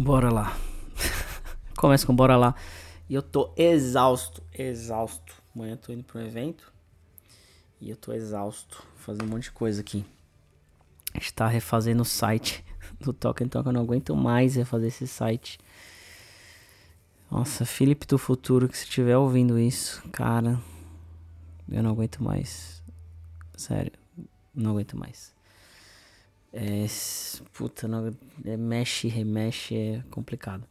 Bora lá. Começa com bora lá. E eu tô exausto, exausto. Amanhã eu tô indo pra um evento. E eu tô exausto, fazendo um monte de coisa aqui. A gente tá refazendo o site do Token Talk. Eu não aguento mais refazer esse site. Nossa, Felipe do futuro, que se estiver ouvindo isso, cara, eu não aguento mais. Sério, não aguento mais. É, puta, não, é, mexe, remexe, é complicado.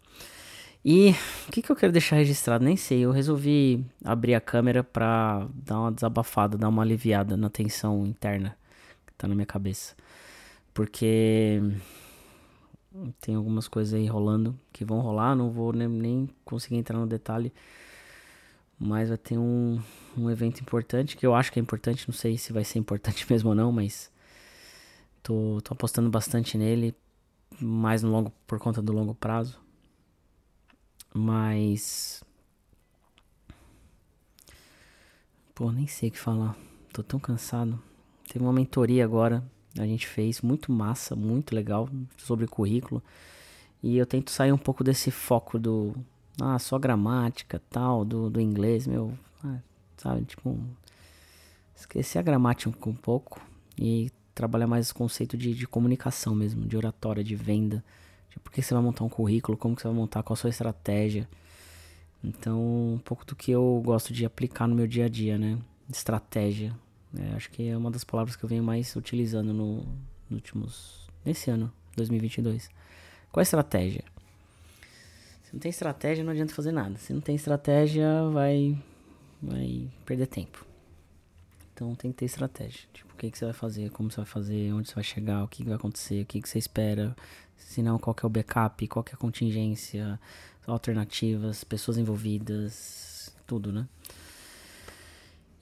E o que, que eu quero deixar registrado? Nem sei. Eu resolvi abrir a câmera pra dar uma desabafada, dar uma aliviada na tensão interna que tá na minha cabeça. Porque tem algumas coisas aí rolando que vão rolar, não vou nem, nem conseguir entrar no detalhe. Mas vai ter um, um evento importante que eu acho que é importante, não sei se vai ser importante mesmo ou não, mas tô, tô apostando bastante nele, mais no longo por conta do longo prazo. Mas pô, nem sei o que falar. Tô tão cansado. Teve uma mentoria agora a gente fez, muito massa, muito legal, sobre currículo. E eu tento sair um pouco desse foco do, ah, só gramática, tal, do, do inglês, meu, ah, sabe, tipo, esquecer a gramática um pouco e trabalhar mais o conceito de, de comunicação mesmo, de oratória, de venda, de por que você vai montar um currículo, como que você vai montar, qual a sua estratégia. Então, um pouco do que eu gosto de aplicar no meu dia a dia, né? Estratégia, é, acho que é uma das palavras que eu venho mais utilizando no, últimos. nesse ano, 2022. Qual a estratégia? Se não tem estratégia, não adianta fazer nada. Se não tem estratégia, vai, vai perder tempo. Então tem que ter estratégia. Tipo, o que, que você vai fazer, como você vai fazer, onde você vai chegar, o que, que vai acontecer, o que, que você espera. Se não, qual é o backup, qual é a contingência, alternativas, pessoas envolvidas, tudo, né?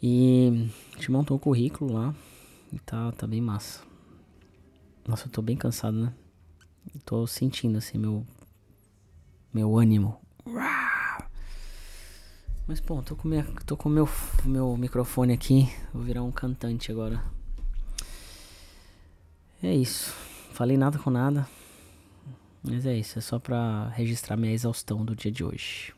E a gente montou o currículo lá. E tá, tá bem massa. Nossa, eu tô bem cansado, né? Tô sentindo assim meu. Meu ânimo. Mas bom, tô com, minha, tô com meu, meu microfone aqui. Vou virar um cantante agora. É isso. Falei nada com nada. Mas é isso. É só pra registrar minha exaustão do dia de hoje.